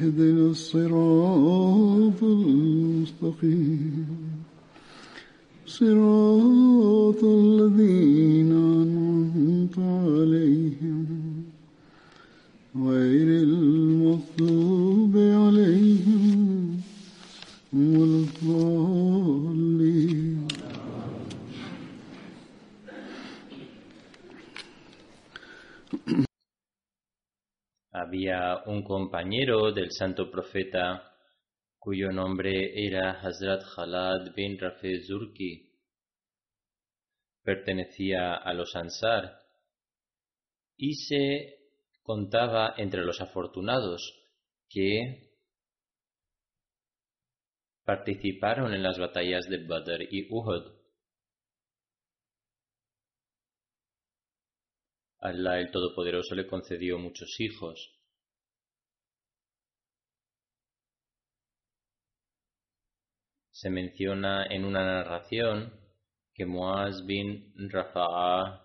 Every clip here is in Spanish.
اهدنا الصراط compañero del santo profeta cuyo nombre era Hazrat Khalad bin Rafe Zurki. Pertenecía a los Ansar y se contaba entre los afortunados que participaron en las batallas de Badr y Uhud. Allah el Todopoderoso le concedió muchos hijos. Se menciona en una narración que Muaz bin Rafa'a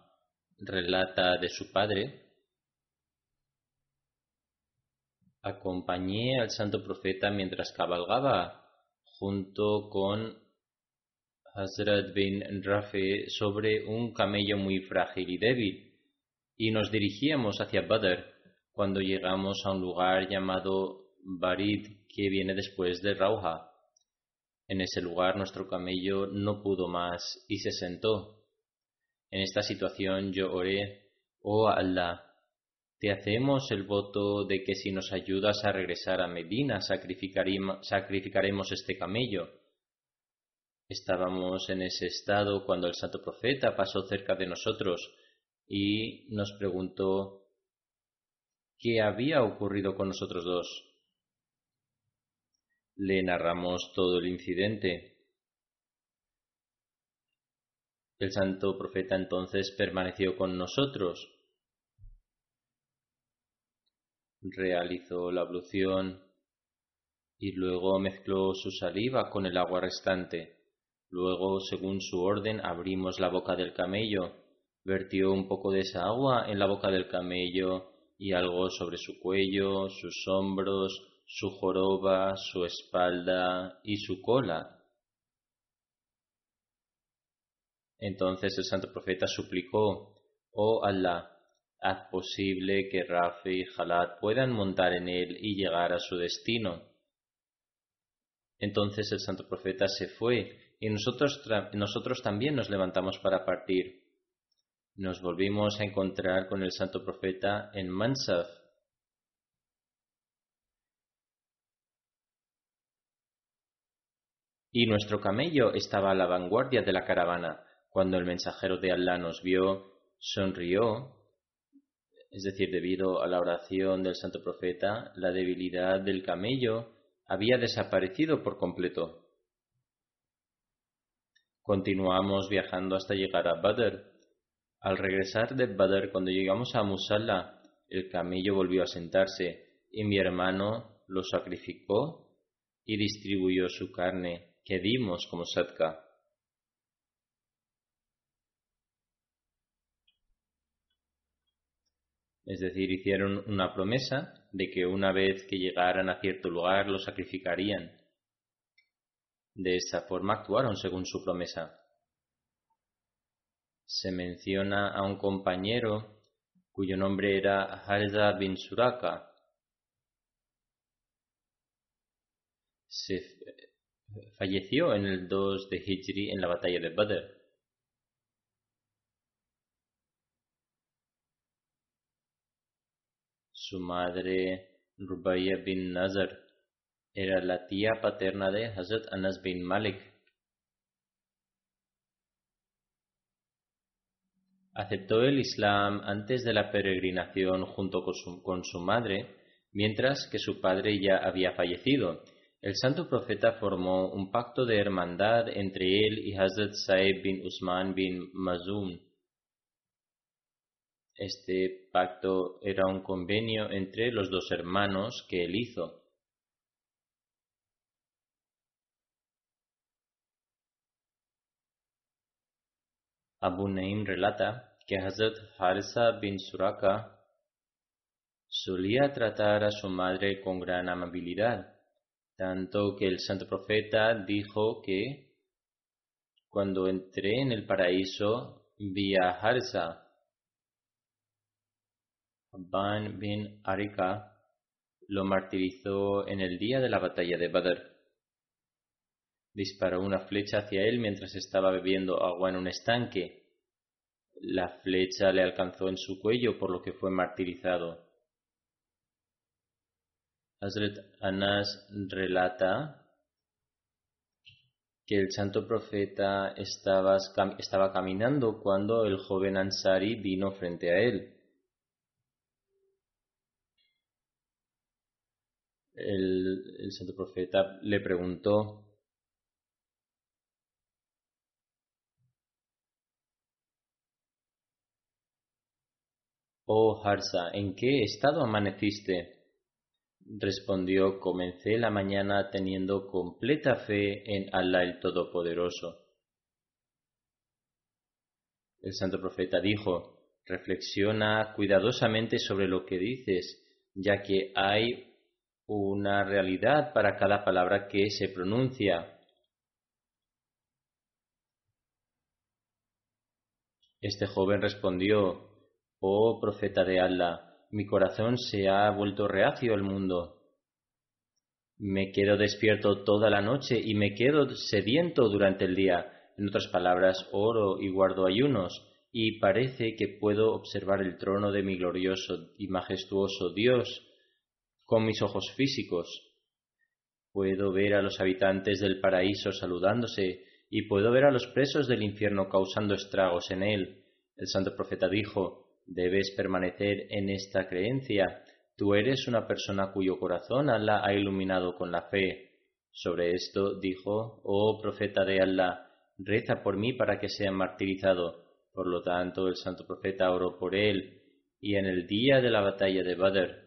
relata de su padre. Acompañé al santo profeta mientras cabalgaba junto con Hazrat bin Rafi sobre un camello muy frágil y débil y nos dirigíamos hacia Badr cuando llegamos a un lugar llamado Barid que viene después de Rauha. En ese lugar nuestro camello no pudo más y se sentó. En esta situación yo oré, oh Allah, te hacemos el voto de que si nos ayudas a regresar a Medina sacrificaremos este camello. Estábamos en ese estado cuando el santo profeta pasó cerca de nosotros y nos preguntó qué había ocurrido con nosotros dos. Le narramos todo el incidente. El santo profeta entonces permaneció con nosotros, realizó la ablución y luego mezcló su saliva con el agua restante. Luego, según su orden, abrimos la boca del camello vertió un poco de esa agua en la boca del camello y algo sobre su cuello, sus hombros, su joroba, su espalda y su cola. Entonces el santo profeta suplicó, Oh Allah, haz posible que Rafi y Jalad puedan montar en él y llegar a su destino. Entonces el santo profeta se fue y nosotros, nosotros también nos levantamos para partir nos volvimos a encontrar con el santo profeta en Mansaf. Y nuestro camello estaba a la vanguardia de la caravana. Cuando el mensajero de Allah nos vio, sonrió, es decir, debido a la oración del santo profeta, la debilidad del camello había desaparecido por completo. Continuamos viajando hasta llegar a Badr, al regresar de Badr, cuando llegamos a Musalla, el camello volvió a sentarse y mi hermano lo sacrificó y distribuyó su carne que dimos como sadka. Es decir, hicieron una promesa de que una vez que llegaran a cierto lugar lo sacrificarían. De esa forma actuaron según su promesa. Se menciona a un compañero cuyo nombre era Harza bin Suraka. Se falleció en el 2 de Hijri en la batalla de Badr. Su madre, Rubaya bin Nazar, era la tía paterna de Hazrat Anas bin Malik. Aceptó el Islam antes de la peregrinación junto con su madre, mientras que su padre ya había fallecido. El santo profeta formó un pacto de hermandad entre él y Hazrat Saib bin Usman bin Mazum este pacto era un convenio entre los dos hermanos que él hizo. Abu Naim relata que Hazrat Harisa bin Suraka solía tratar a su madre con gran amabilidad, tanto que el santo profeta dijo que cuando entré en el paraíso vi a Harisa Ban bin Arika lo martirizó en el día de la batalla de Badr. Disparó una flecha hacia él mientras estaba bebiendo agua en un estanque. La flecha le alcanzó en su cuello por lo que fue martirizado. Hazrat Anas relata que el santo profeta estaba, estaba caminando cuando el joven Ansari vino frente a él. el, santo profeta le preguntó Oh Harsa, ¿en qué estado amaneciste? Respondió, comencé la mañana teniendo completa fe en Allah el Todopoderoso. El santo profeta dijo, reflexiona cuidadosamente sobre lo que dices, ya que hay una realidad para cada palabra que se pronuncia. Este joven respondió, Oh profeta de Allah, mi corazón se ha vuelto reacio al mundo. Me quedo despierto toda la noche y me quedo sediento durante el día. En otras palabras, oro y guardo ayunos, y parece que puedo observar el trono de mi glorioso y majestuoso Dios con mis ojos físicos. Puedo ver a los habitantes del paraíso saludándose y puedo ver a los presos del infierno causando estragos en él. El santo profeta dijo, debes permanecer en esta creencia. Tú eres una persona cuyo corazón Allah ha iluminado con la fe. Sobre esto dijo, oh profeta de Allah, reza por mí para que sea martirizado. Por lo tanto, el santo profeta oró por él, y en el día de la batalla de Badr,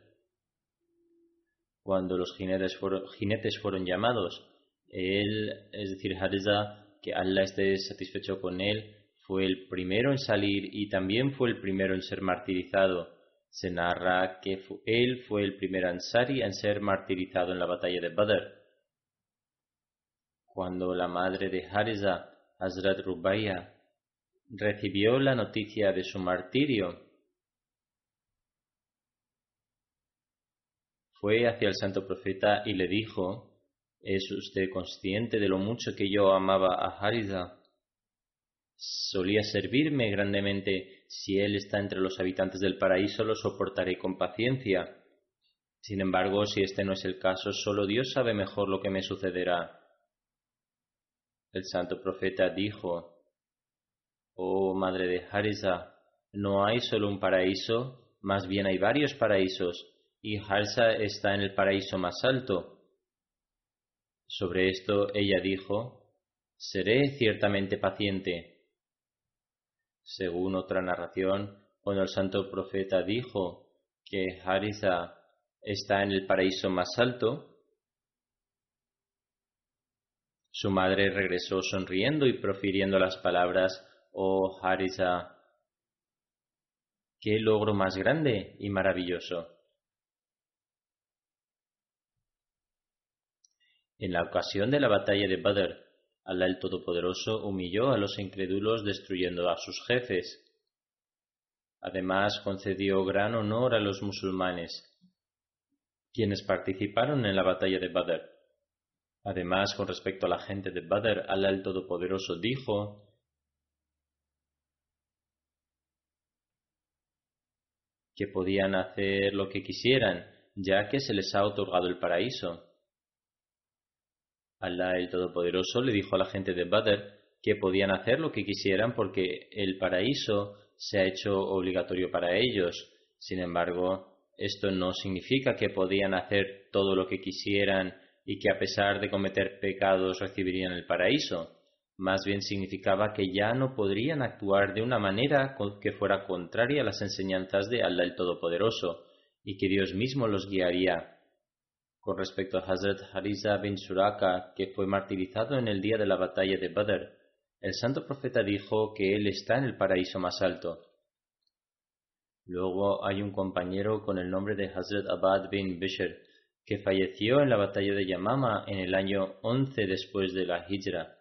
cuando los jinetes fueron, llamados. Él, es decir, Hariza, que Allah esté satisfecho con él, fue el primero en salir y también fue el primero en ser martirizado. Se narra que él fue el primer Ansari en ser martirizado en la batalla de Badr. Cuando la madre de Hariza, Hazrat Rubaya, recibió la noticia de su martirio, fue hacia el santo profeta y le dijo, ¿Es usted consciente de lo mucho que yo amaba a Harida? Solía servirme grandemente. Si él está entre los habitantes del paraíso, lo soportaré con paciencia. Sin embargo, si este no es el caso, solo Dios sabe mejor lo que me sucederá. El santo profeta dijo, Oh madre de Harisa, no hay solo un paraíso, más bien hay varios paraísos y Harsa está en el paraíso más alto. Sobre esto ella dijo, Seré ciertamente paciente. Según otra narración, cuando el santo profeta dijo que Harisa está en el paraíso más alto, su madre regresó sonriendo y profiriendo las palabras, oh Harisa, qué logro más grande y maravilloso. En la ocasión de la batalla de Badr, Allah el Todopoderoso humilló a los incrédulos destruyendo a sus jefes. Además concedió gran honor a los musulmanes, quienes participaron en la batalla de Badr. Además, con respecto a la gente de Badr, Allah el Todopoderoso dijo, que podían hacer lo que quisieran, ya que se les ha otorgado el paraíso. Allah el Todopoderoso le dijo a la gente de Badr que podían hacer lo que quisieran porque el paraíso se ha hecho obligatorio para ellos. Sin embargo, esto no significa que podían hacer todo lo que quisieran y que a pesar de cometer pecados recibirían el paraíso. Más bien significaba que ya no podrían actuar de una manera que fuera contraria a las enseñanzas de Allah el Todopoderoso y que Dios mismo los guiaría con respecto a Hazrat Harisa bin Suraka, que fue martirizado en el día de la batalla de Badr, el santo profeta dijo que él está en el paraíso más alto. Luego hay un compañero con el nombre de Hazrat Abad bin Bishr, que falleció en la batalla de Yamama en el año 11 después de la Hijra.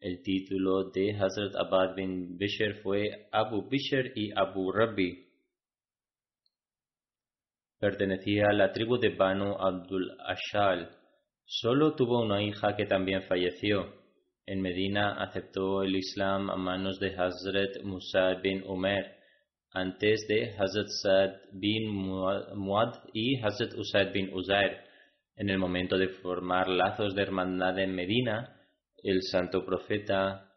El título de Hazrat Abad bin Bishr fue Abu Bishr y Abu Rabbi, Pertenecía a la tribu de Banu Abdul Ashal. Solo tuvo una hija que también falleció. En Medina aceptó el Islam a manos de Hazrat Musa bin Umer, antes de Hazrat Saad bin Muad y Hazrat Usaid bin Uzair. En el momento de formar lazos de hermandad en Medina, el santo profeta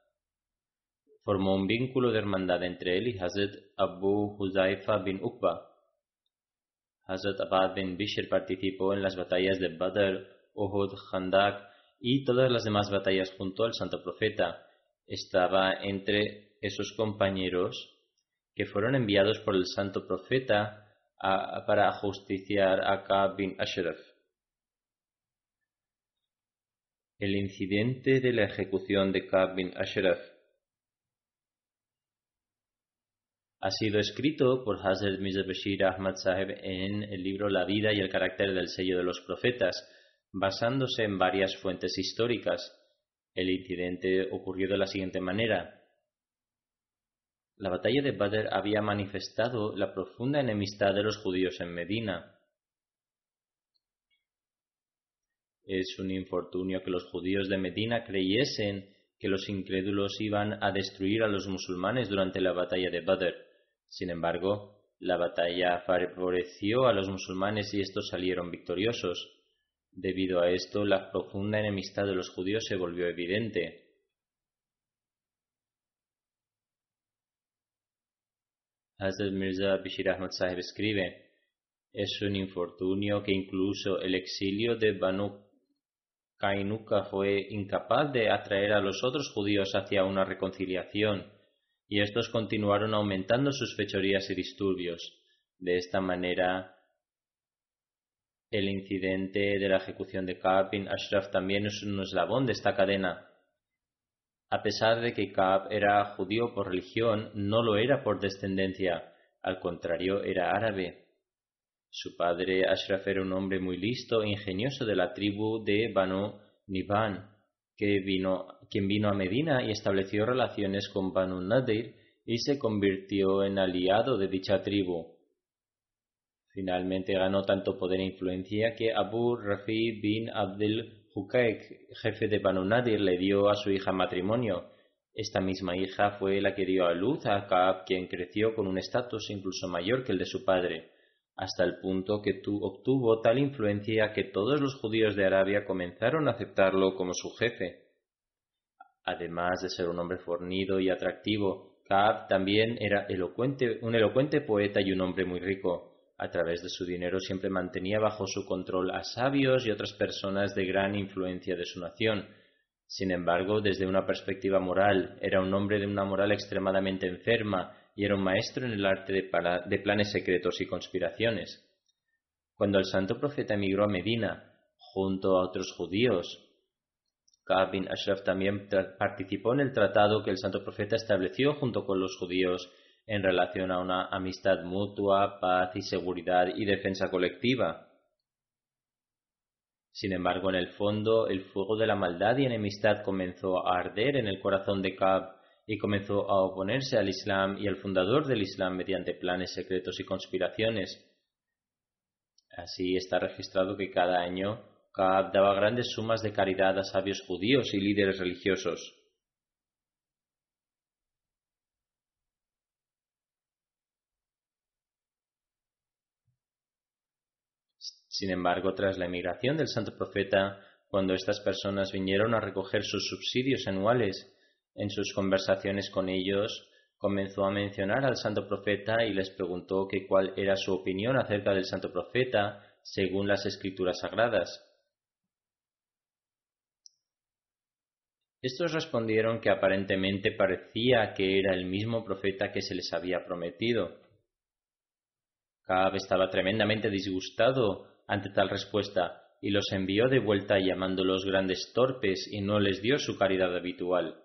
formó un vínculo de hermandad entre él y Hazrat Abu Huzaifa bin Uqba. Hazrat Abad bin Bishr participó en las batallas de Badr, Uhud, Khandak y todas las demás batallas junto al santo profeta. Estaba entre esos compañeros que fueron enviados por el santo profeta para justiciar a Ka'b bin Ashraf. El incidente de la ejecución de Ka'b bin Ashraf ha sido escrito por Hazrat Mirza Bashir Ahmad Saheb en el libro La vida y el carácter del sello de los profetas, basándose en varias fuentes históricas. El incidente ocurrió de la siguiente manera. La batalla de Badr había manifestado la profunda enemistad de los judíos en Medina. Es un infortunio que los judíos de Medina creyesen que los incrédulos iban a destruir a los musulmanes durante la batalla de Badr. Sin embargo, la batalla favoreció a los musulmanes y estos salieron victoriosos. Debido a esto, la profunda enemistad de los judíos se volvió evidente. Hazrat Mirza Bishir escribe, es un infortunio que incluso el exilio de Banu Kainuka fue incapaz de atraer a los otros judíos hacia una reconciliación y estos continuaron aumentando sus fechorías y disturbios. De esta manera, el incidente de la ejecución de Kaab bin Ashraf también es un eslabón de esta cadena. A pesar de que Kaab era judío por religión, no lo era por descendencia, al contrario, era árabe. Su padre Ashraf era un hombre muy listo e ingenioso de la tribu de Banu Niban, que vino, quien vino a Medina y estableció relaciones con Banu Nadir y se convirtió en aliado de dicha tribu. Finalmente ganó tanto poder e influencia que Abu Rafi bin Abdel Hukaik, jefe de Banu Nadir, le dio a su hija matrimonio. Esta misma hija fue la que dio a luz a Kaab, quien creció con un estatus incluso mayor que el de su padre hasta el punto que obtuvo tal influencia que todos los judíos de Arabia comenzaron a aceptarlo como su jefe. Además de ser un hombre fornido y atractivo, Kaab también era elocuente, un elocuente poeta y un hombre muy rico. A través de su dinero siempre mantenía bajo su control a sabios y otras personas de gran influencia de su nación. Sin embargo, desde una perspectiva moral, era un hombre de una moral extremadamente enferma y era un maestro en el arte de, planes secretos y conspiraciones. Cuando el santo profeta emigró a Medina, junto a otros judíos, Ka'b bin Ashraf también participó en el tratado que el santo profeta estableció junto con los judíos en relación a una amistad mutua, paz y seguridad y defensa colectiva. Sin embargo, en el fondo, el fuego de la maldad y enemistad comenzó a arder en el corazón de Ka'b y comenzó a oponerse al Islam y al fundador del Islam mediante planes secretos y conspiraciones. Así está registrado que cada año Ka'b daba grandes sumas de caridad a sabios judíos y líderes religiosos. Sin embargo, tras la emigración del santo profeta, cuando estas personas vinieron a recoger sus subsidios anuales, en sus conversaciones con ellos, comenzó a mencionar al santo profeta y les preguntó que cuál era su opinión acerca del santo profeta según las escrituras sagradas. Estos respondieron que aparentemente parecía que era el mismo profeta que se les había prometido. Kaab estaba tremendamente disgustado ante tal respuesta y los envió de vuelta llamándolos grandes torpes y no les dio su caridad habitual.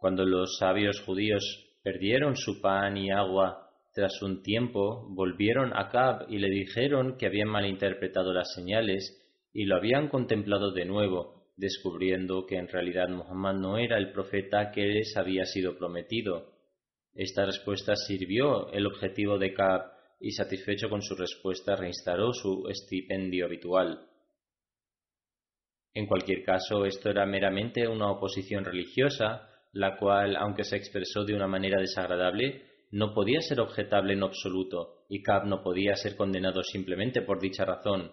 Cuando los sabios judíos perdieron su pan y agua tras un tiempo, volvieron a Cab y le dijeron que habían malinterpretado las señales y lo habían contemplado de nuevo, descubriendo que en realidad Muhammad no era el profeta que les había sido prometido. Esta respuesta sirvió el objetivo de Cab y satisfecho con su respuesta reinstaló su estipendio habitual. En cualquier caso, esto era meramente una oposición religiosa, la cual, aunque se expresó de una manera desagradable, no podía ser objetable en absoluto, y Cab no podía ser condenado simplemente por dicha razón.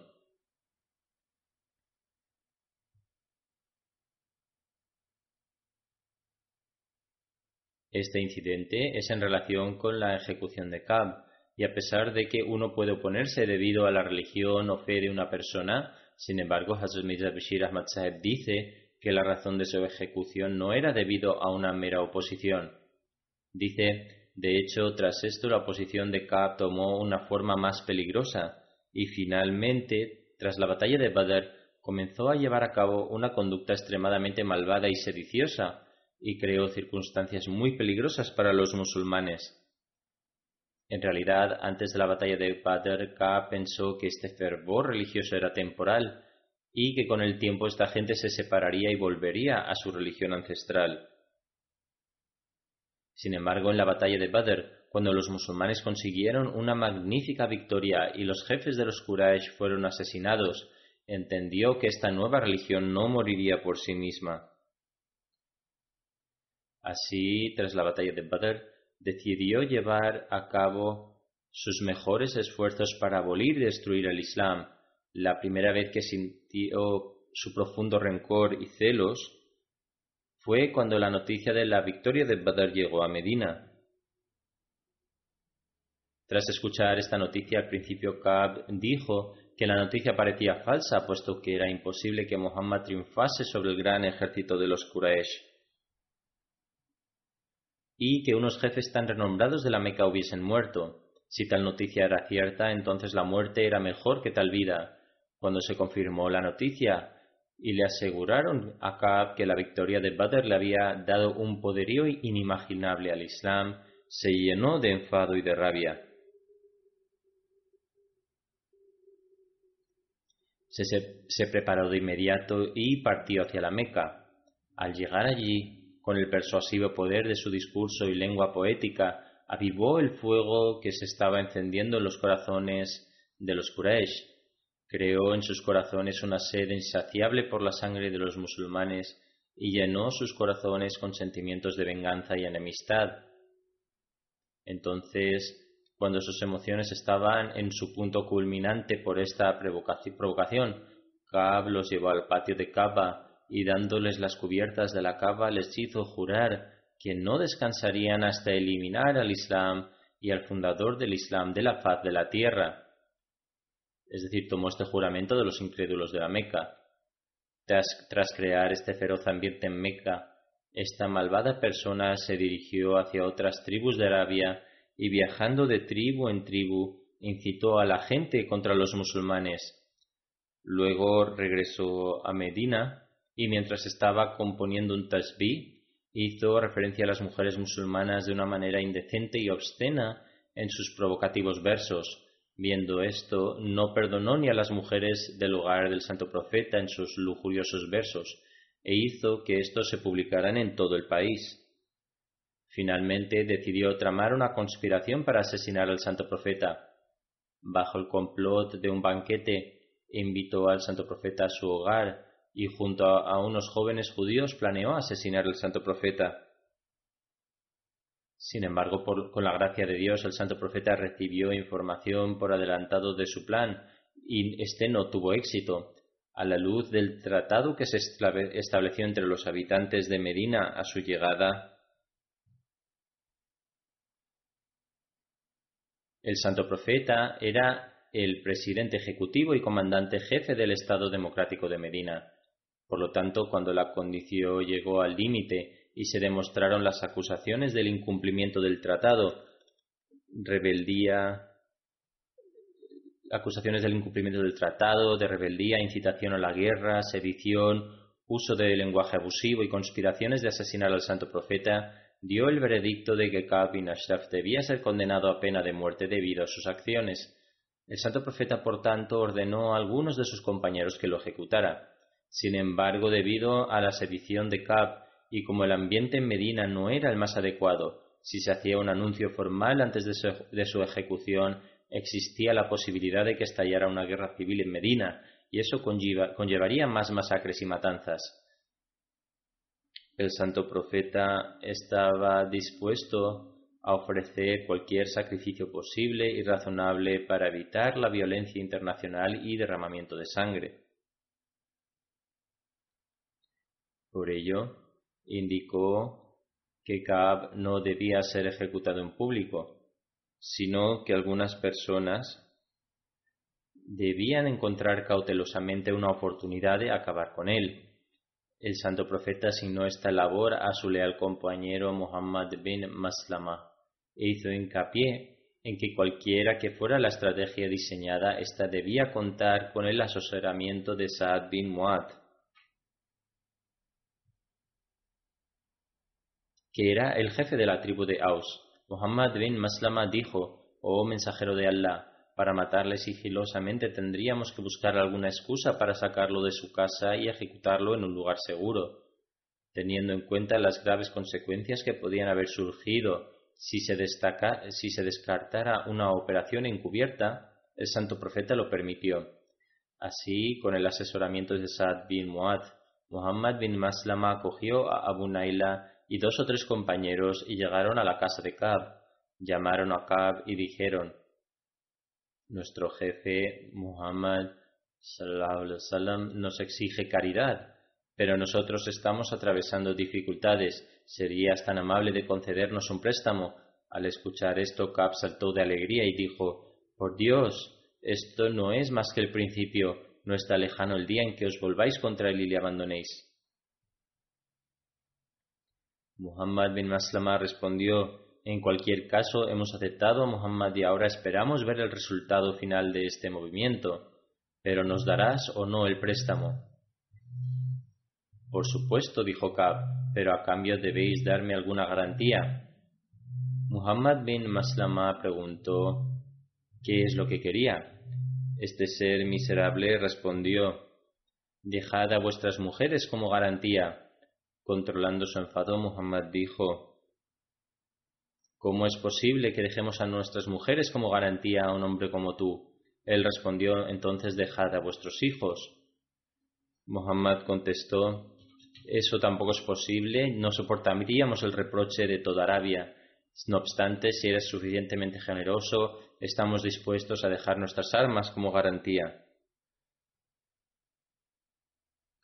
Este incidente es en relación con la ejecución de Cab, y a pesar de que uno puede oponerse debido a la religión o fe de una persona, sin embargo, Hazrat Mirza Bashir Ahmad dice que la razón de su ejecución no era debido a una mera oposición. Dice, de hecho, tras esto la oposición de Kaab tomó una forma más peligrosa y finalmente, tras la batalla de Badr, comenzó a llevar a cabo una conducta extremadamente malvada y sediciosa y creó circunstancias muy peligrosas para los musulmanes. En realidad, antes de la batalla de Badr, Ka pensó que este fervor religioso era temporal y que con el tiempo esta gente se separaría y volvería a su religión ancestral. Sin embargo, en la batalla de Badr, cuando los musulmanes consiguieron una magnífica victoria y los jefes de los Quraysh fueron asesinados, entendió que esta nueva religión no moriría por sí misma. Así, tras la batalla de Badr, decidió llevar a cabo sus mejores esfuerzos para abolir y destruir el Islam. La primera vez que sintió su profundo rencor y celos fue cuando la noticia de la victoria de Badr llegó a Medina. Tras escuchar esta noticia, al principio Ka'b dijo que la noticia parecía falsa, puesto que era imposible que Muhammad triunfase sobre el gran ejército de los Quraysh y que unos jefes tan renombrados de la Meca hubiesen muerto. Si tal noticia era cierta, entonces la muerte era mejor que tal vida. Cuando se confirmó la noticia y le aseguraron a Kaab que la victoria de Badr le había dado un poderío inimaginable al Islam, se llenó de enfado y de rabia. Se, se preparó de inmediato y partió hacia la Meca. Al llegar allí, con el persuasivo poder de su discurso y lengua poética, avivó el fuego que se estaba encendiendo en los corazones de los Quraysh. Creó en sus corazones una sed insaciable por la sangre de los musulmanes y llenó sus corazones con sentimientos de venganza y enemistad. Entonces, cuando sus emociones estaban en su punto culminante por esta provocación, Kaab los llevó al patio de Kaaba y dándoles las cubiertas de la cava les hizo jurar que no descansarían hasta eliminar al Islam y al fundador del Islam de la faz de la tierra. Es decir, tomó este juramento de los incrédulos de la Meca. Tras, crear este feroz ambiente en Meca, esta malvada persona se dirigió hacia otras tribus de Arabia y viajando de tribu en tribu incitó a la gente contra los musulmanes. Luego regresó a Medina y mientras estaba componiendo un tasbih, hizo referencia a las mujeres musulmanas de una manera indecente y obscena en sus provocativos versos. Viendo esto, no perdonó ni a las mujeres del hogar del santo profeta en sus lujuriosos versos, e hizo que estos se publicaran en todo el país. Finalmente decidió tramar una conspiración para asesinar al santo profeta. Bajo el complot de un banquete, invitó al santo profeta a su hogar y junto a unos jóvenes judíos planeó asesinar al santo profeta. Sin embargo, con la gracia de Dios, el santo profeta recibió información por adelantado de su plan y éste no tuvo éxito. A la luz del tratado que se estableció entre los habitantes de Medina a su llegada, el santo profeta era el presidente ejecutivo y comandante jefe del Estado Democrático de Medina. Por lo tanto, cuando la condición llegó al límite y se demostraron las acusaciones del incumplimiento del tratado, rebeldía, acusaciones del incumplimiento del tratado, de rebeldía, incitación a la guerra, sedición, uso de lenguaje abusivo y conspiraciones de asesinar al santo profeta, dio el veredicto de que Ka'b bin Ashraf debía ser condenado a pena de muerte debido a sus acciones. El santo profeta, por tanto, ordenó a algunos de sus compañeros que lo ejecutara. Sin embargo, debido a la sedición de Ka'b y como el ambiente en Medina no era el más adecuado, si se hacía un anuncio formal antes de su, ejecución, existía la posibilidad de que estallara una guerra civil en Medina, y eso conllevaría más masacres y matanzas. El santo profeta estaba dispuesto a ofrecer cualquier sacrificio posible y razonable para evitar la violencia internacional y derramamiento de sangre. Por ello, indicó que Kaab no debía ser ejecutado en público, sino que algunas personas debían encontrar cautelosamente una oportunidad de acabar con él. El santo profeta asignó esta labor a su leal compañero Muhammad bin Maslama e hizo hincapié en que cualquiera que fuera la estrategia diseñada, ésta debía contar con el asesoramiento de Saad bin Muad. Que era el jefe de la tribu de Aus. Muhammad bin Maslama dijo, Oh mensajero de Allah, para matarle sigilosamente tendríamos que buscar alguna excusa para sacarlo de su casa y ejecutarlo en un lugar seguro. Teniendo en cuenta las graves consecuencias que podían haber surgido si se, si se descartara una operación encubierta, el santo profeta lo permitió. Así, con el asesoramiento de Saad bin Muad, Muhammad bin Maslama acogió a Abu Naila y dos o tres compañeros y llegaron a la casa de Cab. Llamaron a Cab y dijeron, nuestro jefe Muhammad sallam, nos exige caridad, pero nosotros estamos atravesando dificultades. ¿Serías tan amable de concedernos un préstamo? Al escuchar esto, Cab saltó de alegría y dijo, Por Dios, esto no es más que el principio, no está lejano el día en que os volváis contra él y le abandonéis. Muhammad bin Maslama respondió, en cualquier caso hemos aceptado a Muhammad y ahora esperamos ver el resultado final de este movimiento. Pero ¿nos darás o no el préstamo? Por supuesto, dijo Kab, pero a cambio debéis darme alguna garantía. Muhammad bin Maslama preguntó, ¿qué es lo que quería? Este ser miserable respondió, Dejad a vuestras mujeres como garantía. Controlando su enfado, Muhammad dijo, ¿Cómo es posible que dejemos a nuestras mujeres como garantía a un hombre como tú? Él respondió, entonces dejad a vuestros hijos. Muhammad contestó, eso tampoco es posible, no soportaríamos el reproche de toda Arabia. No obstante, si eres suficientemente generoso, estamos dispuestos a dejar nuestras armas como garantía.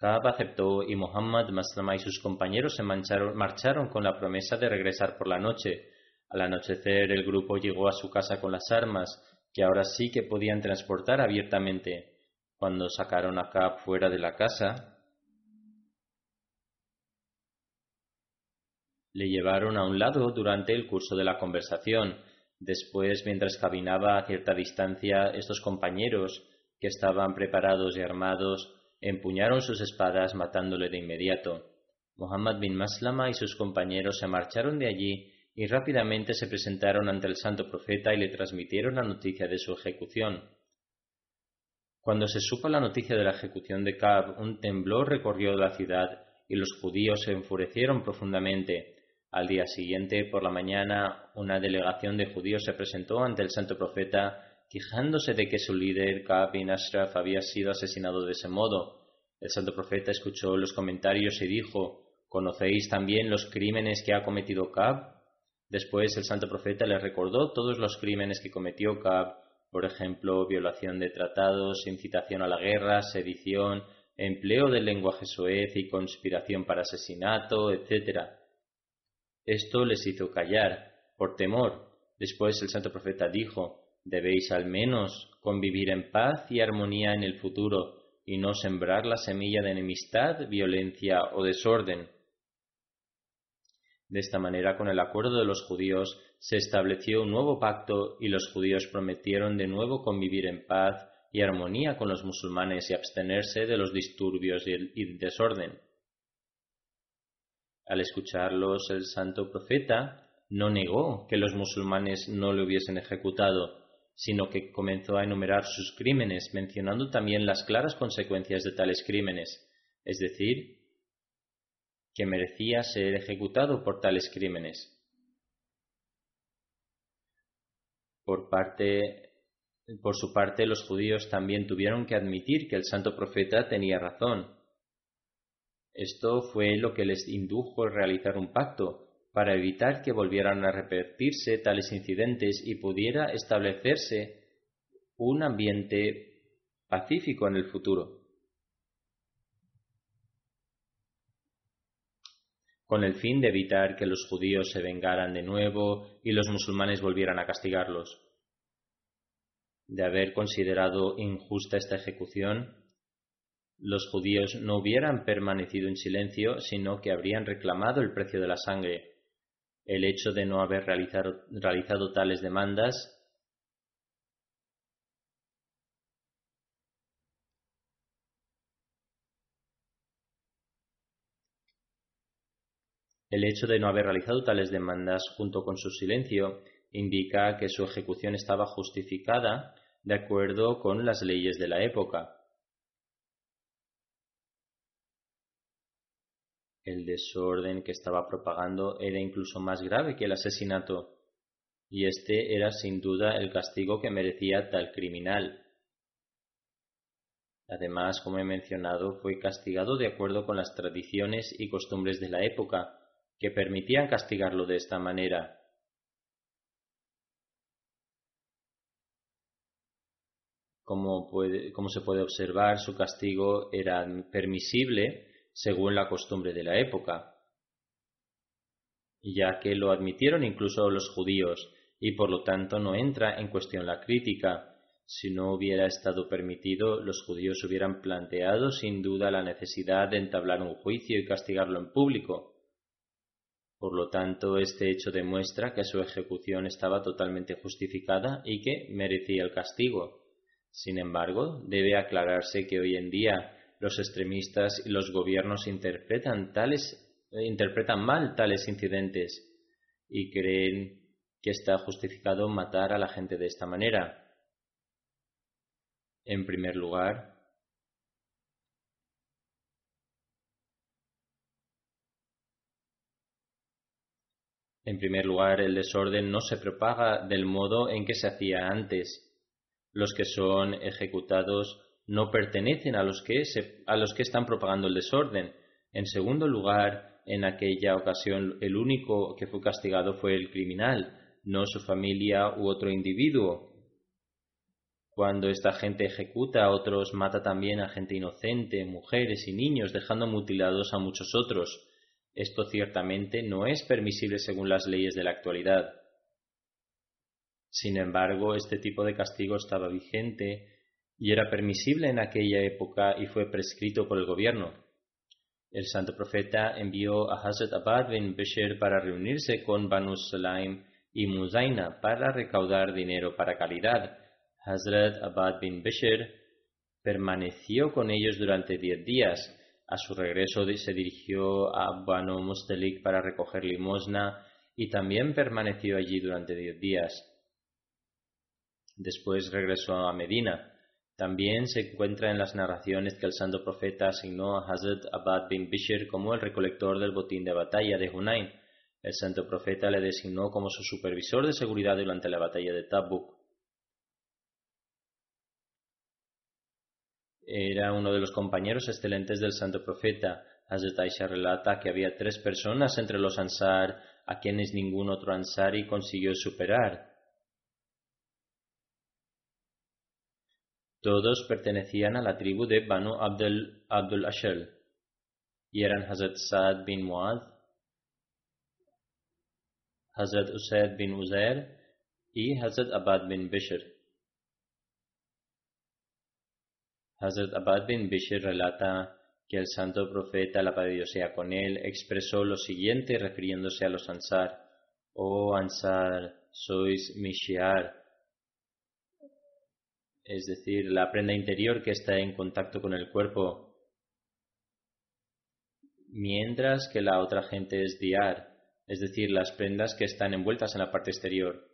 Kaab aceptó y Muhammad, Maslama y sus compañeros se marcharon con la promesa de regresar por la noche. Al anochecer el grupo llegó a su casa con las armas, que ahora sí que podían transportar abiertamente. Cuando sacaron a Kaab fuera de la casa, le llevaron a un lado durante el curso de la conversación. Después, mientras caminaba a cierta distancia, estos compañeros, que estaban preparados y armados, empuñaron sus espadas matándole de inmediato. Muhammad bin Maslama y sus compañeros se marcharon de allí y rápidamente se presentaron ante el santo profeta y le transmitieron la noticia de su ejecución. Cuando se supo la noticia de la ejecución de Kab, un temblor recorrió la ciudad y los judíos se enfurecieron profundamente. Al día siguiente, por la mañana, una delegación de judíos se presentó ante el santo profeta quejándose de que su líder, Kab bin Ashraf, había sido asesinado de ese modo. El santo profeta escuchó los comentarios y dijo, ¿Conocéis también los crímenes que ha cometido Kab? Después el santo profeta le recordó todos los crímenes que cometió Kab, por ejemplo, violación de tratados, incitación a la guerra, sedición, empleo del lenguaje soez y conspiración para asesinato, etc. Esto les hizo callar, por temor. Después el santo profeta dijo, debéis al menos convivir en paz y armonía en el futuro y no sembrar la semilla de enemistad, violencia o desorden. De esta manera, con el acuerdo de los judíos, se estableció un nuevo pacto y los judíos prometieron de nuevo convivir en paz y armonía con los musulmanes y abstenerse de los disturbios y el, desorden. Al escucharlos, el santo profeta no negó que los musulmanes no le hubiesen ejecutado, sino que comenzó a enumerar sus crímenes, mencionando también las claras consecuencias de tales crímenes, es decir, que merecía ser ejecutado por tales crímenes. Por, parte, por su parte, los judíos también tuvieron que admitir que el santo profeta tenía razón. Esto fue lo que les indujo a realizar un pacto para evitar que volvieran a repetirse tales incidentes y pudiera establecerse un ambiente pacífico en el futuro. con el fin de evitar que los judíos se vengaran de nuevo y los musulmanes volvieran a castigarlos. De haber considerado injusta esta ejecución, los judíos no hubieran permanecido en silencio, sino que habrían reclamado el precio de la sangre. El hecho de no haber realizado, tales demandas El hecho de no haber realizado tales demandas junto con su silencio indica que su ejecución estaba justificada de acuerdo con las leyes de la época. El desorden que estaba propagando era incluso más grave que el asesinato, y este era sin duda el castigo que merecía tal criminal. Además, como he mencionado, fue castigado de acuerdo con las tradiciones y costumbres de la época, que permitían castigarlo de esta manera. Como, se puede observar, su castigo era permisible según la costumbre de la época, ya que lo admitieron incluso los judíos, y por lo tanto no entra en cuestión la crítica. Si no hubiera estado permitido, los judíos hubieran planteado sin duda la necesidad de entablar un juicio y castigarlo en público. Por lo tanto, este hecho demuestra que su ejecución estaba totalmente justificada y que merecía el castigo. Sin embargo, debe aclararse que hoy en día los extremistas y los gobiernos interpretan, interpretan mal tales incidentes y creen que está justificado matar a la gente de esta manera. En primer lugar, En primer lugar, el desorden no se propaga del modo en que se hacía antes. Los que son ejecutados no pertenecen a los que, a los que están propagando el desorden. En segundo lugar, en aquella ocasión el único que fue castigado fue el criminal, no su familia u otro individuo. Cuando esta gente ejecuta a otros, mata también a gente inocente, mujeres y niños, dejando mutilados a muchos otros. Esto ciertamente no es permisible según las leyes de la actualidad. Sin embargo, este tipo de castigo estaba vigente y era permisible en aquella época y fue prescrito por el gobierno. El santo profeta envió a Hazrat Abad bin Bashir para reunirse con Banu Sulaim y Muzaina para recaudar dinero para caridad. Hazrat Abad bin Bashir permaneció con ellos durante diez días. A su regreso se dirigió a Banu Mustalik para recoger limosna y también permaneció allí durante diez días. Después regresó a Medina. También se encuentra en las narraciones que el santo profeta asignó a Hazrat Abad bin Bishir como el recolector del botín de batalla de Hunain. El santo profeta le designó como su supervisor de seguridad durante la batalla de Tabuk. Era uno de los compañeros excelentes del santo profeta. Hazrat Aisha relata que había tres personas entre los Ansar a quienes ningún otro Ansari consiguió superar. Todos pertenecían a la tribu de Banu Abdul, Abdul Ashel y eran Hazrat Saad bin Muad, Hazrat Usaid bin Uzair y Hazrat Abad bin Bishr. Hazrat Abad bin Bishr relata que el santo profeta, la paz con él, expresó lo siguiente refiriéndose a los Ansar. Oh Ansar, sois mi shiar, es decir, la prenda interior que está en contacto con el cuerpo, mientras que la otra gente es diar, es decir, las prendas que están envueltas en la parte exterior.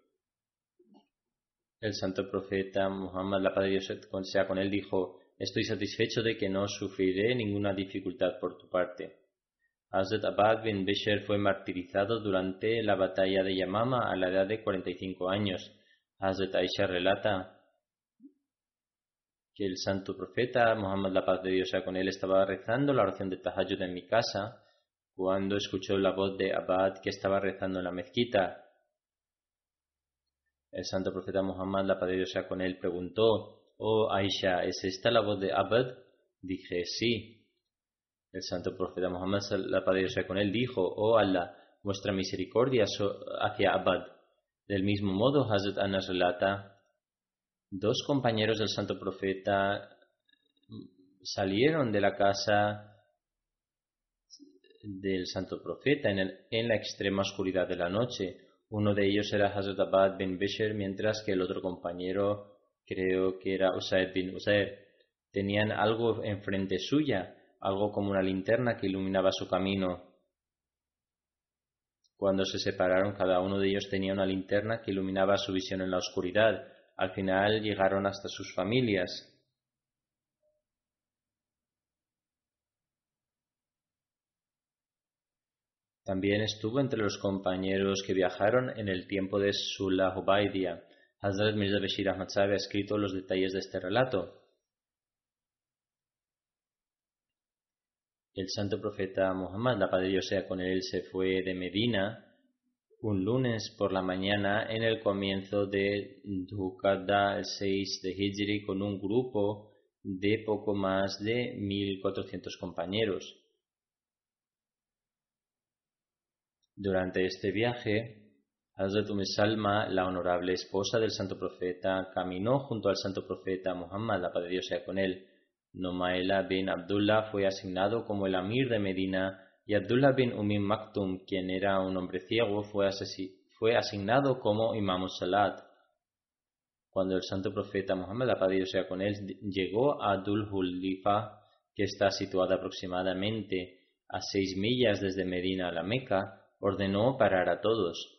El santo profeta Muhammad, la paz de Dios sea con él, dijo, estoy satisfecho de que no sufriré ninguna dificultad por tu parte. Hazrat Abad bin Bishr fue martirizado durante la batalla de Yamama a la edad de 45 años. Hazrat Aisha relata, el santo profeta, Muhammad la paz de Dios sea con él, estaba rezando la oración de Tahajjud en mi casa cuando escuchó la voz de Abad que estaba rezando en la mezquita. El santo profeta Muhammad la paz de Dios sea con él preguntó, Oh Aisha, ¿es esta la voz de Abad? Dije, sí. El santo profeta Muhammad la paz de Dios sea con él dijo, Oh Allah, vuestra misericordia hacia Abad. Del mismo modo, Hazrat Anas relata, dos compañeros del santo profeta salieron de la casa del santo profeta en, la extrema oscuridad de la noche. Uno de ellos era Hazrat Abad bin Bishr, mientras que el otro compañero, creo que era Usaid bin Usaid, tenían algo enfrente suya, algo como una linterna que iluminaba su camino. Cuando se separaron, cada uno de ellos tenía una linterna que iluminaba su visión en la oscuridad. Al final llegaron hasta sus familias. También estuvo entre los compañeros que viajaron en el tiempo de Sulah Hubaidia. Hazrat Mirza Bashir Ahmad ha escrito los detalles de este relato. El santo profeta Muhammad, la paz de Dios sea con él, se fue de Medina un lunes por la mañana en el comienzo de Dhukada, el 6 de Hijri, con un grupo de poco más de 1.400 compañeros. Durante este viaje, Hazrat Salma, la honorable esposa del santo profeta, caminó junto al santo profeta Muhammad, la paz de Dios sea con él. Nomaela bin Abdullah fue asignado como el amir de Medina y Abdullah bin Umim Maktum, quien era un hombre ciego, fue, asignado como Imam Salat. Cuando el santo profeta Muhammad, la sea con él, llegó a Dul Hulifa, que está situada aproximadamente a seis millas desde Medina a la Meca, ordenó parar a todos.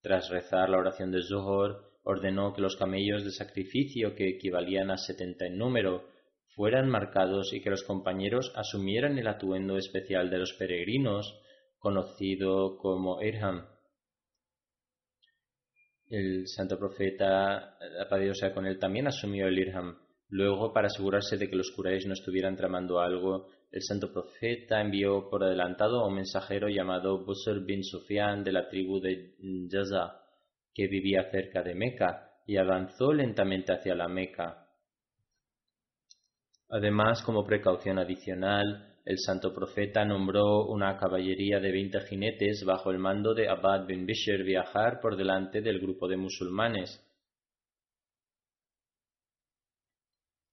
Tras rezar la oración de Zuhor, ordenó que los camellos de sacrificio, que equivalían a setenta en número, fueran marcados y que los compañeros asumieran el atuendo especial de los peregrinos, conocido como Irham. El santo profeta, la sea con él, también asumió el Irham. Luego, para asegurarse de que los Quraysh no estuvieran tramando algo, el santo profeta envió por adelantado a un mensajero llamado Busr bin Sufyan de la tribu de Jaza, que vivía cerca de Meca, y avanzó lentamente hacia la Meca. Además, como precaución adicional, el santo profeta nombró una caballería de veinte jinetes bajo el mando de Abad bin Bishr viajar por delante del grupo de musulmanes.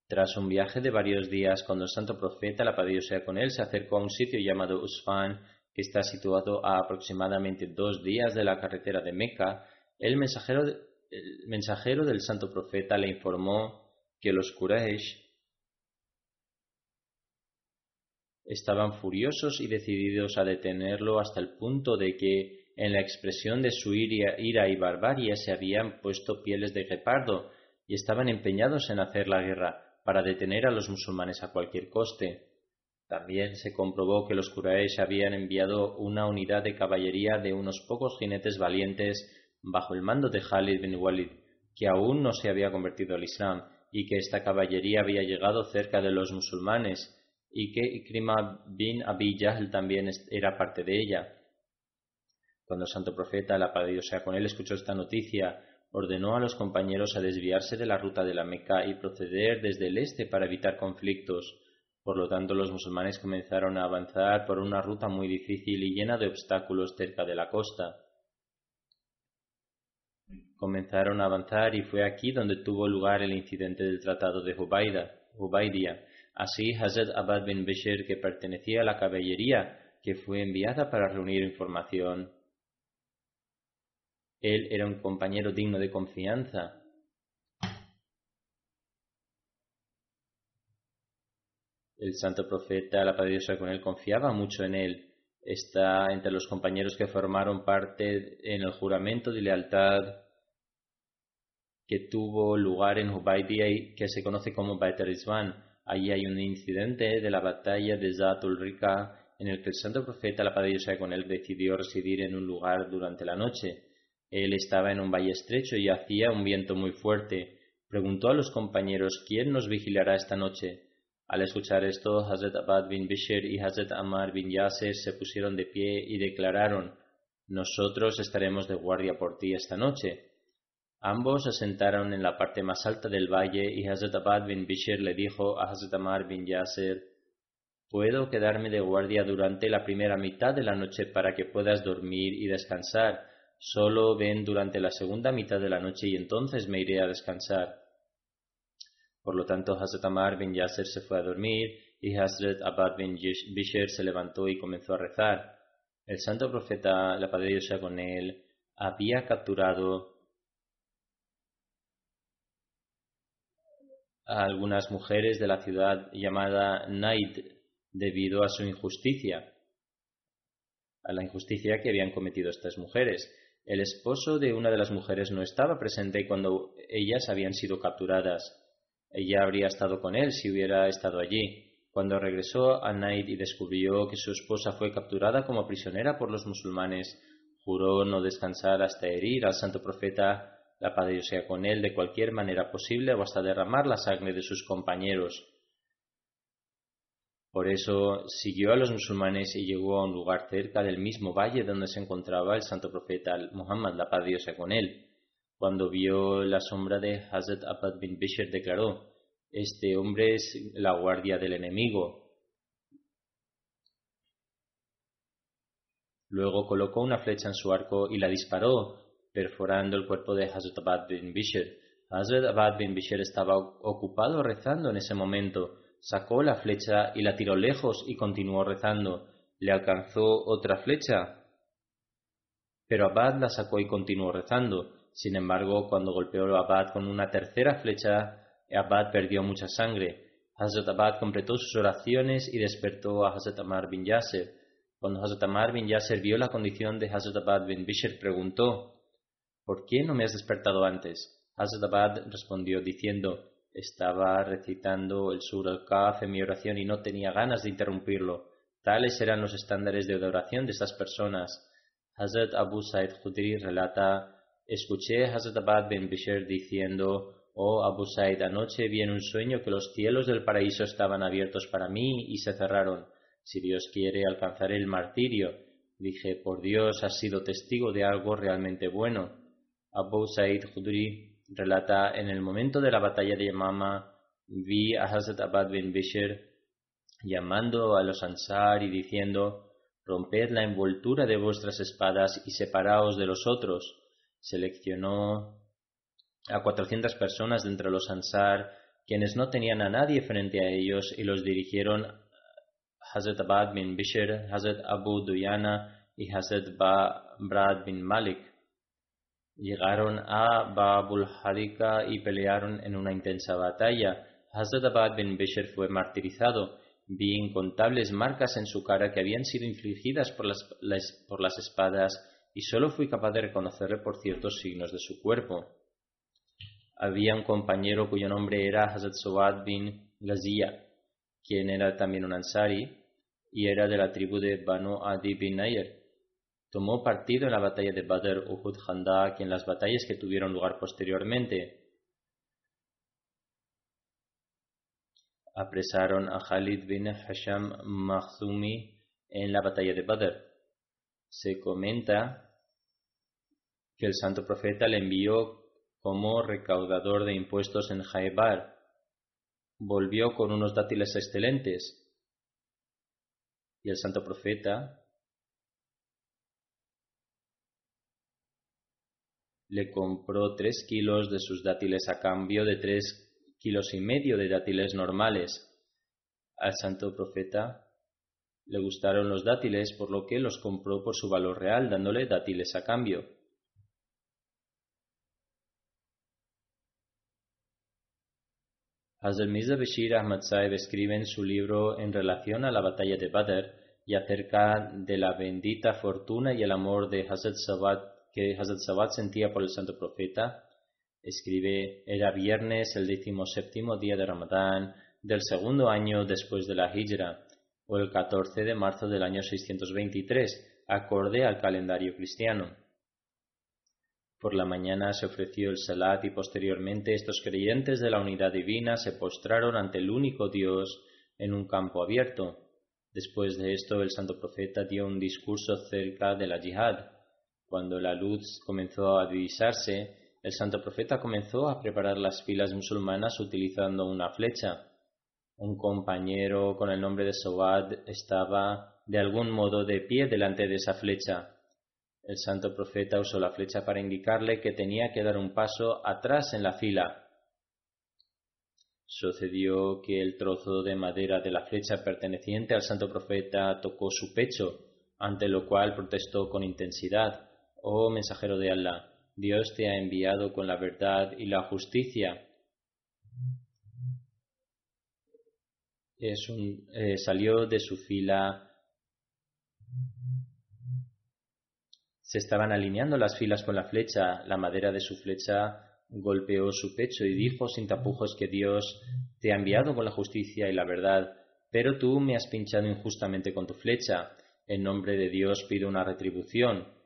Tras un viaje de varios días, cuando el santo profeta, la paz sea con él, se acercó a un sitio llamado Usfan, que está situado a aproximadamente dos días de la carretera de Meca, El mensajero, el mensajero del santo profeta le informó que los Quraysh estaban furiosos y decididos a detenerlo hasta el punto de que en la expresión de su ira, y barbarie se habían puesto pieles de guepardo y estaban empeñados en hacer la guerra para detener a los musulmanes a cualquier coste. También se comprobó que los Quraysh habían enviado una unidad de caballería de unos pocos jinetes valientes bajo el mando de Khalid bin Walid, que aún no se había convertido al Islam, y que esta caballería había llegado cerca de los musulmanes, y que Ikrima bin Abi Jahl también era parte de ella. Cuando el santo profeta, la paz sea con él, escuchó esta noticia, ordenó a los compañeros a desviarse de la ruta de la Meca y proceder desde el este para evitar conflictos. Por lo tanto, los musulmanes comenzaron a avanzar por una ruta muy difícil y llena de obstáculos cerca de la costa. Comenzaron a avanzar y fue aquí donde tuvo lugar el incidente del tratado de Hubaidia. Así, Hazrat Abad bin Bashir, que pertenecía a la caballería que fue enviada para reunir información, él era un compañero digno de confianza. El santo profeta, la paz con él, confiaba mucho en él. Está entre los compañeros que formaron parte en el juramento de lealtad que tuvo lugar en Hubaidia y que se conoce como Bait Allí hay un incidente de la batalla de Zatul Rika en el que el santo profeta, la paz con él, decidió residir en un lugar durante la noche. Él estaba en un valle estrecho y hacía un viento muy fuerte. Preguntó a los compañeros ¿Quién nos vigilará esta noche? Al escuchar esto, Hazrat Abad bin Bishr y Hazrat Amar bin Yasser se pusieron de pie y declararon Nosotros estaremos de guardia por ti esta noche. Ambos se sentaron en la parte más alta del valle y Hazrat Abad bin Bishr le dijo a Hazrat Amar bin Yasser Puedo quedarme de guardia durante la primera mitad de la noche para que puedas dormir y descansar Solo ven durante la segunda mitad de la noche y entonces me iré a descansar. Por lo tanto, Hazrat Amar bin Yasser se fue a dormir y Hazrat Abad bin Bishr se levantó y comenzó a rezar. El santo profeta, la paz de con él, había capturado a algunas mujeres de la ciudad llamada Naid debido a su injusticia, a la injusticia que habían cometido estas mujeres. El esposo de una de las mujeres no estaba presente cuando ellas habían sido capturadas. Ella habría estado con él si hubiera estado allí. Cuando regresó a Naid y descubrió que su esposa fue capturada como prisionera por los musulmanes, juró no descansar hasta herir al santo profeta, la paz de sea con él, de cualquier manera posible o hasta derramar la sangre de sus compañeros. Por eso siguió a los musulmanes y llegó a un lugar cerca del mismo valle donde se encontraba el santo profeta Muhammad, la paz Dios con él. Cuando vio la sombra de Hazrat Abad bin Bishr declaró, este hombre es la guardia del enemigo. Luego colocó una flecha en su arco y la disparó, perforando el cuerpo de Hazrat Abad bin Bishr. Hazrat Abad bin Bishr estaba ocupado rezando en ese momento sacó la flecha y la tiró lejos y continuó rezando. Le alcanzó otra flecha, pero Abad la sacó y continuó rezando. Sin embargo, cuando golpeó a Abad con una tercera flecha, Abad perdió mucha sangre. Hazrat Abad completó sus oraciones y despertó a Hazrat Amar bin Yasser. Cuando Hazrat Amar bin Yasser vio la condición de Hazrat Abad bin Bishr, preguntó, ¿Por qué no me has despertado antes? Hazrat Abad respondió diciendo, estaba recitando el Sur al-Kaf en mi oración y no tenía ganas de interrumpirlo. Tales eran los estándares de adoración de estas personas. Hazrat Abu Said Khudri relata, escuché a Hazrat Abad bin diciendo, Oh Abu Said, anoche vi en un sueño que los cielos del paraíso estaban abiertos para mí y se cerraron. Si Dios quiere, alcanzaré el martirio. Dije, por Dios, has sido testigo de algo realmente bueno. Abu Said Khudri relata, en el momento de la batalla de Yamama, vi a Hazrat Abad bin Bishr llamando a los Ansar y diciendo, romped la envoltura de vuestras espadas y separaos de los otros. Seleccionó a cuatrocientas personas de entre los Ansar, quienes no tenían a nadie frente a ellos, y los dirigieron Hazrat Abad bin Bishr, Hazrat Abu Duyana y Hazrat Brad bin Malik. Llegaron a Babul Hadika y pelearon en una intensa batalla. Hazrat bin Bishr fue martirizado. Vi incontables marcas en su cara que habían sido infligidas por las, por las espadas y solo fui capaz de reconocerle por ciertos signos de su cuerpo. Había un compañero cuyo nombre era Hazrat Sawad bin Ghaziyah, quien era también un ansari y era de la tribu de Banu Adi bin Nair. Tomó partido en la batalla de Badr, Uhud, Khandak y en las batallas que tuvieron lugar posteriormente. Apresaron a Khalid bin Hasham Makhzumi en la batalla de Badr. Se comenta que el santo profeta le envió como recaudador de impuestos en Jaibar. Volvió con unos dátiles excelentes. Y el santo profeta le compró tres kilos de sus dátiles a cambio de tres kilos y medio de dátiles normales. Al santo profeta le gustaron los dátiles, por lo que los compró por su valor real, dándole dátiles a cambio. Hazrat Mirza Bashir Ahmad Saeb escribe en su libro en relación a la batalla de Badr y acerca de la bendita fortuna y el amor de Hazrat Sawad que Hazrat Sawad sentía por el santo profeta. Escribe, era viernes el decimoséptimo día de Ramadán del segundo año después de la Hijra, o el 14 de marzo del año 623, acorde al calendario cristiano. Por la mañana se ofreció el salat y posteriormente estos creyentes de la unidad divina se postraron ante el único Dios en un campo abierto. Después de esto el santo profeta dio un discurso cerca de la yihad. Cuando la luz comenzó a divisarse, el santo profeta comenzó a preparar las filas musulmanas utilizando una flecha. Un compañero con el nombre de Sawad estaba de algún modo de pie delante de esa flecha. El santo profeta usó la flecha para indicarle que tenía que dar un paso atrás en la fila. Sucedió que el trozo de madera de la flecha perteneciente al santo profeta tocó su pecho, ante lo cual protestó con intensidad, Oh mensajero de Allah, Dios te ha enviado con la verdad y la justicia. Es un, eh, salió de su fila Se estaban alineando las filas con la flecha. La madera de su flecha golpeó su pecho y dijo sin tapujos que Dios te ha enviado con la justicia y la verdad, pero tú me has pinchado injustamente con tu flecha. En nombre de Dios pido una retribución.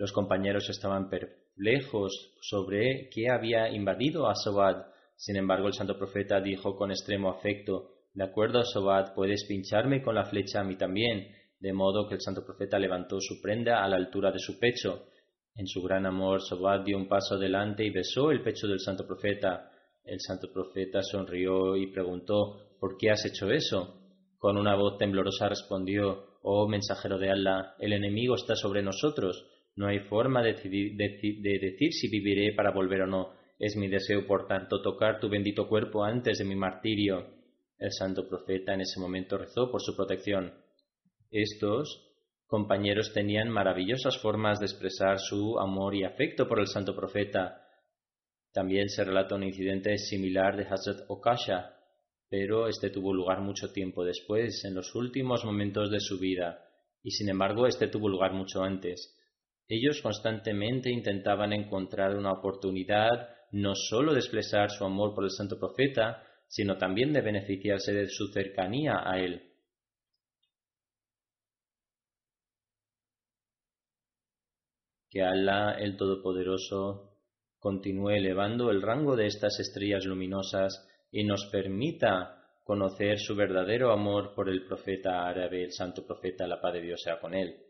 Los compañeros estaban perplejos sobre qué había invadido a Sobad. Sin embargo, el santo profeta dijo con extremo afecto, De acuerdo, Sobad, puedes pincharme con la flecha a mí también de modo que el santo profeta levantó su prenda a la altura de su pecho. En su gran amor, Sobad dio un paso adelante y besó el pecho del santo profeta. El santo profeta sonrió y preguntó ¿Por qué has hecho eso? Con una voz temblorosa respondió Oh mensajero de Allah, el enemigo está sobre nosotros. No hay forma de, decidir, de, de decir si viviré para volver o no. Es mi deseo, por tanto, tocar tu bendito cuerpo antes de mi martirio. El santo profeta en ese momento rezó por su protección. Estos compañeros tenían maravillosas formas de expresar su amor y afecto por el santo profeta. También se relata un incidente similar de Hazrat Okasha, pero este tuvo lugar mucho tiempo después, en los últimos momentos de su vida, y sin embargo este tuvo lugar mucho antes. Ellos constantemente intentaban encontrar una oportunidad no sólo de expresar su amor por el santo profeta, sino también de beneficiarse de su cercanía a él. Que Allah el Todopoderoso continúe elevando el rango de estas estrellas luminosas y nos permita conocer su verdadero amor por el profeta árabe, el santo profeta, la paz de Dios sea con él.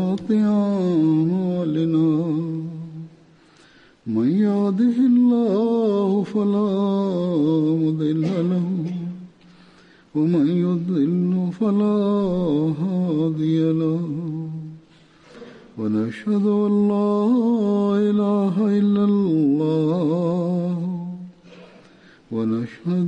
أشهد أن لا إله إلا الله ونشهد